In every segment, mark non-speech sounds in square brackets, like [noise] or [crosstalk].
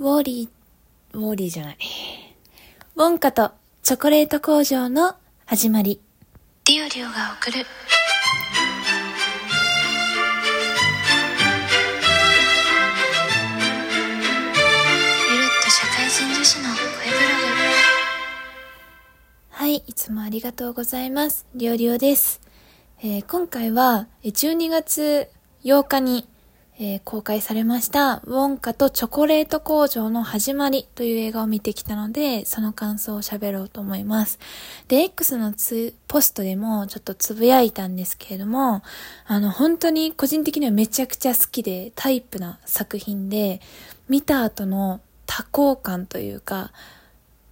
ウォーリー、ウォーリーじゃない。ウォンカとチョコレート工場の始まり。リオリオが送るゆるっと社会人女子の声ブログはい、いつもありがとうございます。りょうりょうです。えー今回はえー12月8日に、えー公開されました、ウォンカとチョコレート工場の始まりという映画を見てきたので、その感想を喋ろうと思います。で、X のツポストでもちょっとつぶやいたんですけれども、あの、本当に個人的にはめちゃくちゃ好きで、タイプな作品で、見た後の多幸感というか、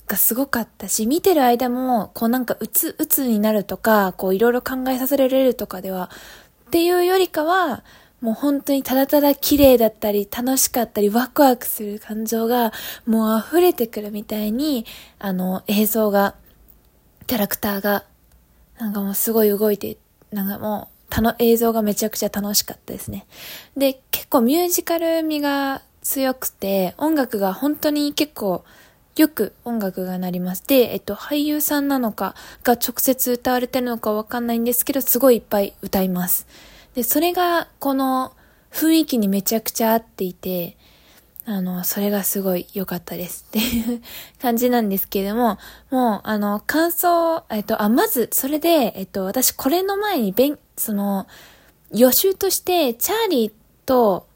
がすごかったし、見てる間も、こうなんかうつ、うつになるとか、こういろいろ考えさせられるとかでは、っていうよりかは、もう本当にただただ綺麗だったり、楽しかったり、ワクワクする感情が、もう溢れてくるみたいに、あの、映像が、キャラクターが、なんかもうすごい動いて、なんかもう、たの、映像がめちゃくちゃ楽しかったですね。で、結構ミュージカル味が強くて、音楽が本当に結構、よく音楽が鳴ります。で、えっと、俳優さんなのかが直接歌われてるのかわかんないんですけど、すごいいっぱい歌います。で、それが、この雰囲気にめちゃくちゃ合っていて、あの、それがすごい良かったですっていう感じなんですけれども、もう、あの、感想、えっと、あ、まず、それで、えっと、私、これの前に、べん、その、予習として、チャーリーと、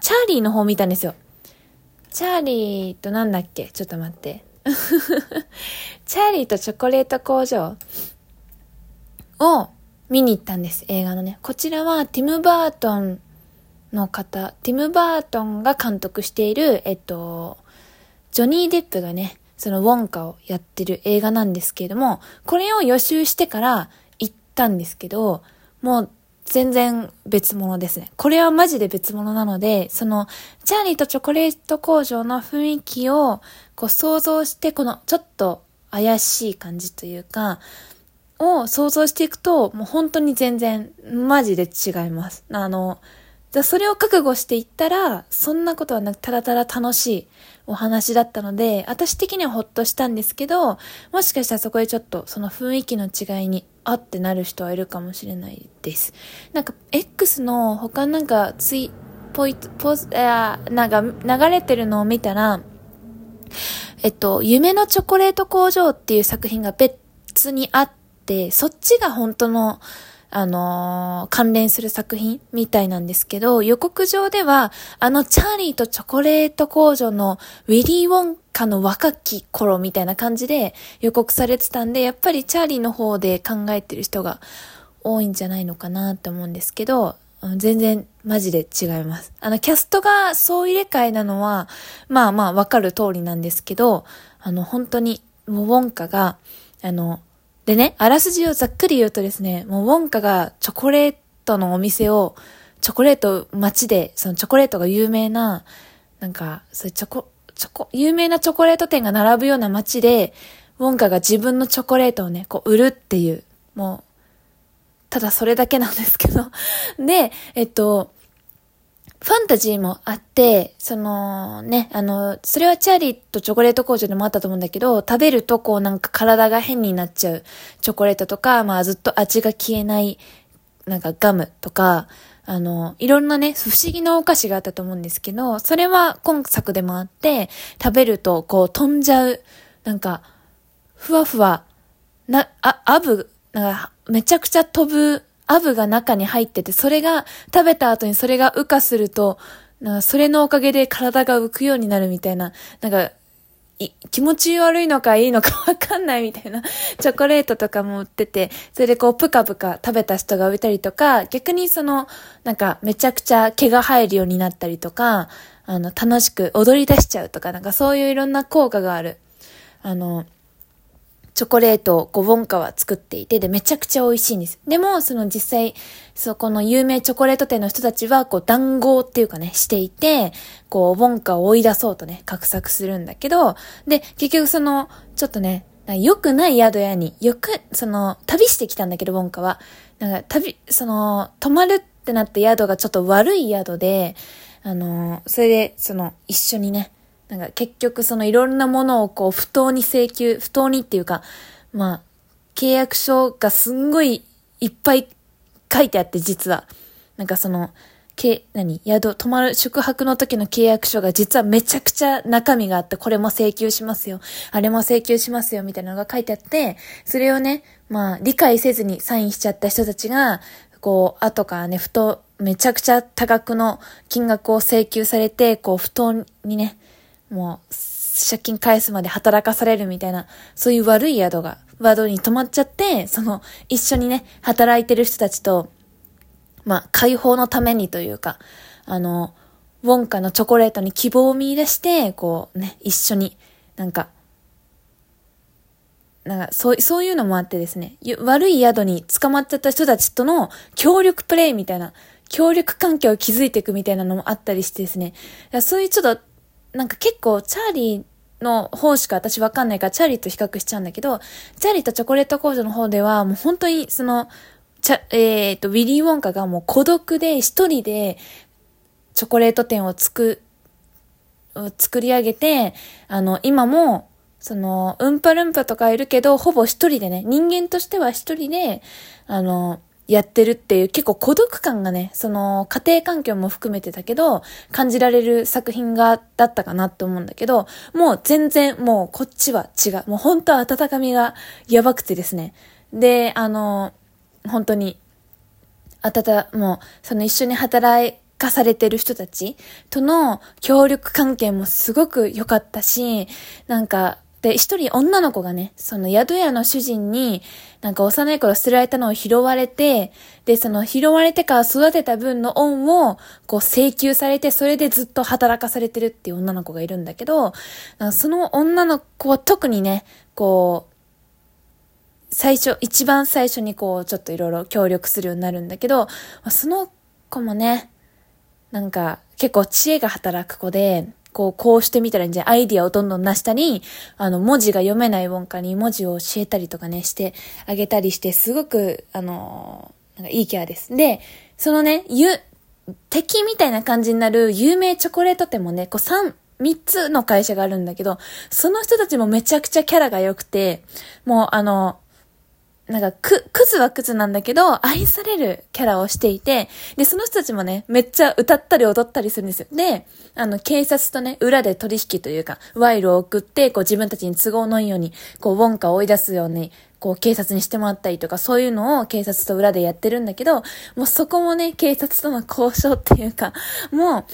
チャーリーの方見たんですよ。チャーリーとなんだっけ？ちょっと待って。[laughs] チャーリーとチョコレート工場を見に行ったんです、映画のね。こちらはティム・バートンの方、ティム・バートンが監督している、えっと、ジョニー・デップがね、そのウォンカをやってる映画なんですけれども、これを予習してから行ったんですけど、もう全然別物ですね。これはマジで別物なので、その、チャーリーとチョコレート工場の雰囲気をこう想像して、このちょっと怪しい感じというか、を想像していくと、もう本当に全然、マジで違います。あの、じゃそれを覚悟していったら、そんなことはなく、ただただ楽しいお話だったので、私的にはほっとしたんですけど、もしかしたらそこでちょっとその雰囲気の違いに、あってなる人はいるかもしれないです。なんか、X の他なんかツイ、ポイ、ポズ、あなんか流れてるのを見たら、えっと、夢のチョコレート工場っていう作品が別にあって、そっちが本当の、あのー関連する作品みたいなんですけど、予告上では、あのチャーリーとチョコレート工場のウィリー・ウォンカの若き頃みたいな感じで予告されてたんで、やっぱりチャーリーの方で考えてる人が多いんじゃないのかなって思うんですけど、全然マジで違います。あの、キャストが総入れ替えなのは、まあまあわかる通りなんですけど、あの、本当に、ウォンカが、あの、でね、あらすじをざっくり言うとですね、もうウォンカがチョコレートのお店を、チョコレート街で、そのチョコレートが有名な、なんか、そういうチョコ、チョコ、有名なチョコレート店が並ぶような街で、ウォンカが自分のチョコレートをね、こう売るっていう、もう、ただそれだけなんですけど。で、えっと、ファンタジーもあって、そのね、あの、それはチャーリーとチョコレート工場でもあったと思うんだけど、食べるとこうなんか体が変になっちゃう。チョコレートとか、まあずっと味が消えない、なんかガムとか、あの、いろんなね、不思議なお菓子があったと思うんですけど、それは今作でもあって、食べるとこう飛んじゃう、なんか、ふわふわ、な、あ、アブ、なんか、めちゃくちゃ飛ぶアブが中に入ってて、それが、食べた後にそれが羽化すると、それのおかげで体が浮くようになるみたいな、なんか、気持ち悪いのかいいのかわかんないみたいな [laughs] チョコレートとかも売ってて、それでこうぷかぷか食べた人が浮いたりとか、逆にその、なんかめちゃくちゃ毛が生えるようになったりとか、あの、楽しく踊り出しちゃうとか、なんかそういういろんな効果がある。あの、チョコレートをこうウォンカは作っていて、で、めちゃくちゃ美味しいんです。でも、その実際、そこの有名チョコレート店の人たちは、こう、談合っていうかね、していて、こう、ウォンカを追い出そうとね、画策するんだけど、で、結局その、ちょっとね、良くない宿屋に、よく、その、旅してきたんだけど、ウォンカは。なんか、旅、その、泊まるってなった宿がちょっと悪い宿で、あの、それで、その、一緒にね、なんか結局そのいろんなものをこう不当に請求、不当にっていうか、まあ、契約書がすんごいいっぱい書いてあって実は。なんかその、け、何？宿、泊まる、宿泊の時の契約書が実はめちゃくちゃ中身があって、これも請求しますよ。あれも請求しますよ、みたいなのが書いてあって、それをね、まあ、理解せずにサインしちゃった人たちが、こう、後からね、ふと、めちゃくちゃ多額の金額を請求されて、こう、不当にね、もう、借金返すまで働かされるみたいな、そういう悪い宿が、ワードに止まっちゃって、その、一緒にね、働いてる人たちと、まあ、解放のためにというか、あの、ウォンカのチョコレートに希望を見出して、こうね、一緒に、なんか、なんか、そう、そういうのもあってですね、悪い宿に捕まっちゃった人たちとの協力プレイみたいな、協力関係を築いていくみたいなのもあったりしてですね、そういうちょっと、なんか結構、チャーリーの方しか私わかんないから、チャーリーと比較しちゃうんだけど、チャーリーとチョコレート工場の方では、もう本当に、その、ちゃ、えっ、ー、と、ウィリー・ウォンカがもう孤独で一人でチョコレート店を作、作り上げて、あの、今も、その、うんぱるんぱとかいるけど、ほぼ一人でね、人間としては一人で、あの、やってるっていう結構孤独感がね、その家庭環境も含めてだけど、感じられる作品が、だったかなって思うんだけど、もう全然もうこっちは違う。もう本当は温かみがやばくてですね。で、あの、本当に、あたた、もう、その一緒に働かされてる人たちとの協力関係もすごく良かったし、なんか、で、一人女の子がね、その宿屋の主人に、なんか幼い頃捨てられたのを拾われて、で、その拾われてから育てた分の恩を、こう請求されて、それでずっと働かされてるっていう女の子がいるんだけど、その女の子は特にね、こう、最初、一番最初にこう、ちょっといろいろ協力するようになるんだけど、その子もね、なんか、結構知恵が働く子で、こう、こうしてみたらいいんじゃアイディアをどんどん出したり、あの、文字が読めないウォンカに文字を教えたりとかね、してあげたりして、すごく、あの、なんかいいキャラです。で、そのね、ゆ、敵みたいな感じになる有名チョコレート店もね、こう3、3つの会社があるんだけど、その人たちもめちゃくちゃキャラが良くて、もうあの、なんか、く、クズはクズなんだけど、愛されるキャラをしていて、で、その人たちもね、めっちゃ歌ったり踊ったりするんですよ。で、あの、警察とね、裏で取引というか、賄賂を送って、こう自分たちに都合のいいように、こう、ウォンカを追い出すように、こう、警察にしてもらったりとか、そういうのを警察と裏でやってるんだけど、もうそこもね、警察との交渉っていうか、もう、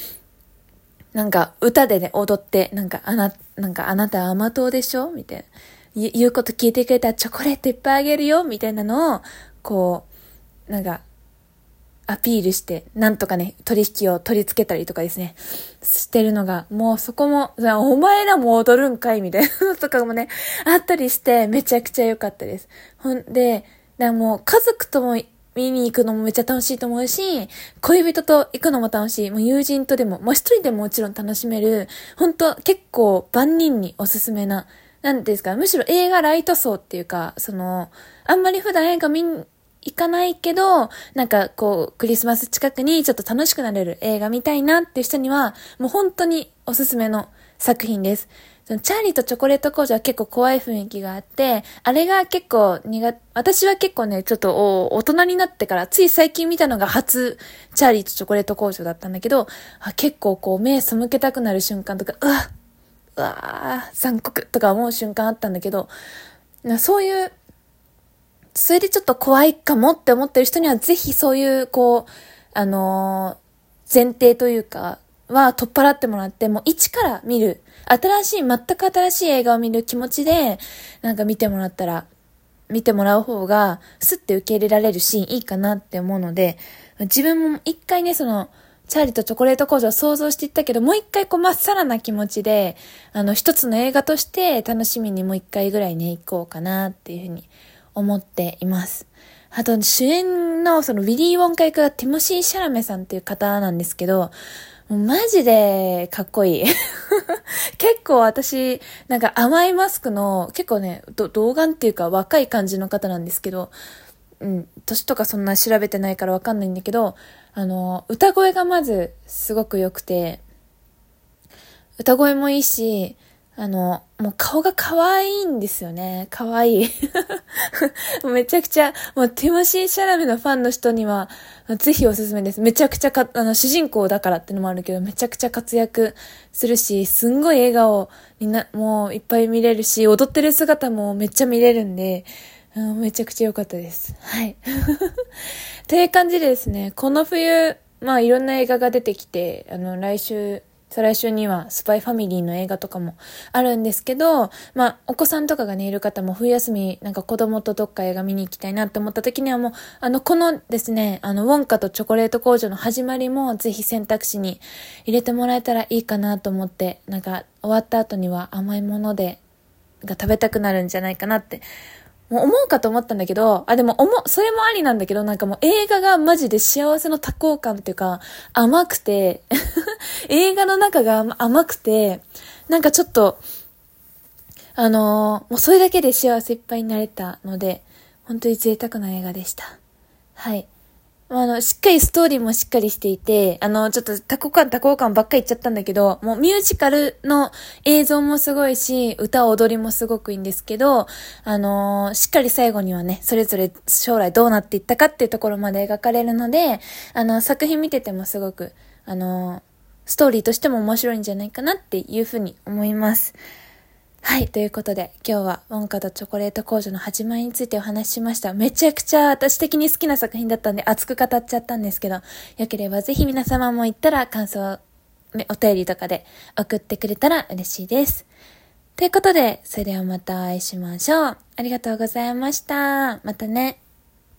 なんか、歌でね、踊って、なんか、あな、なんか、あなた甘党でしょ？みたいな。言うこと聞いてくれたらチョコレートいっぱいあげるよ、みたいなのを、こう、なんか、アピールして、なんとかね、取引を取り付けたりとかですね、してるのが、もうそこも、お前らも踊るんかいみたいなのとかもね、あったりして、めちゃくちゃ良かったです。ほんで、だもう家族とも見に行くのもめっちゃ楽しいと思うし、恋人と行くのも楽しい。もう友人とでも、もう一人でももちろん楽しめる、本当結構万人におすすめななんですか、むしろ映画ライト層っていうか、その、あんまり普段映画見に行かないけど、なんかこう、クリスマス近くにちょっと楽しくなれる映画見たいなっていう人には、もう本当におすすめの作品です。そのチャーリーとチョコレート工場は結構怖い雰囲気があって、あれが結構苦私は結構ね、ちょっと大人になってから、つい最近見たのが初、チャーリーとチョコレート工場だったんだけど、あ結構こう、目背けたくなる瞬間とか、うわうわー、残酷とか思う瞬間あったんだけど、そういう、それでちょっと怖いかもって思ってる人には、ぜひそういう、こう、あのー、前提というか、は取っ払ってもらって、もう一から見る、新しい、全く新しい映画を見る気持ちで、なんか見てもらったら、見てもらう方が、スッて受け入れられるシーンいいかなって思うので、自分も一回ね、その、チャーリーとチョコレート工場を想像していったけど、もう一回こうまっさらな気持ちで、あの、一つの映画として楽しみにもう一回ぐらいね、行こうかなっていうふうに思っています。あと、主演のそのウィリー・ウォンカ役がティモシー・シャラメさんっていう方なんですけど、マジでかっこいい。[laughs] 結構私、なんか甘いマスクの、結構ね、童顔っていうか若い感じの方なんですけど、うん、年とかそんな調べてないからわかんないんだけど、あの、歌声がまずすごく良くて、歌声もいいし、あの、もう顔が可愛いんですよね。可愛い。[laughs] めちゃくちゃ、もうティモシー・シャラメのファンの人には、ぜひおすすめです。めちゃくちゃか、あの、主人公だからってのもあるけど、めちゃくちゃ活躍するし、すんごい笑顔にな、もういっぱい見れるし、踊ってる姿もめっちゃ見れるんで、うん、めちゃくちゃ良かったです。はい。という感じでですね、この冬、まあいろんな映画が出てきて、あの、来週、再来週にはスパイファミリーの映画とかもあるんですけど、まあ、お子さんとかがね、いる方も冬休み、なんか子供とどっか映画見に行きたいなって思った時にはもう、あの、このですね、あの、ウォンカとチョコレート工場の始まりもぜひ選択肢に入れてもらえたらいいかなと思って、なんか終わった後には甘いもので、が食べたくなるんじゃないかなってもう思うかと思ったんだけど、あ、でも思、それもありなんだけど、なんかもう映画がマジで幸せの多幸感っていうか、甘くて [laughs] 映画の中が甘くて、なんかちょっと、あのー、もうそれだけで幸せいっぱいになれたので、本当に贅沢な映画でした。はい。あの、しっかりストーリーもしっかりしていて、あの、ちょっと多幸感多幸感ばっかり言っちゃったんだけど、もうミュージカルの映像もすごいし、歌踊りもすごくいいんですけど、あの、しっかり最後にはね、それぞれ将来どうなっていったかっていうところまで描かれるので、あの、作品見ててもすごく、あの、ストーリーとしても面白いんじゃないかなっていうふうに思います。はい。ということで、今日は、ウォンカとチョコレート工場の始まりについてお話ししました。めちゃくちゃ私的に好きな作品だったんで、熱く語っちゃったんですけど、よければぜひ皆様も行ったら感想、お便りとかで送ってくれたら嬉しいです。ということで、それではまたお会いしましょう。ありがとうございました。またね。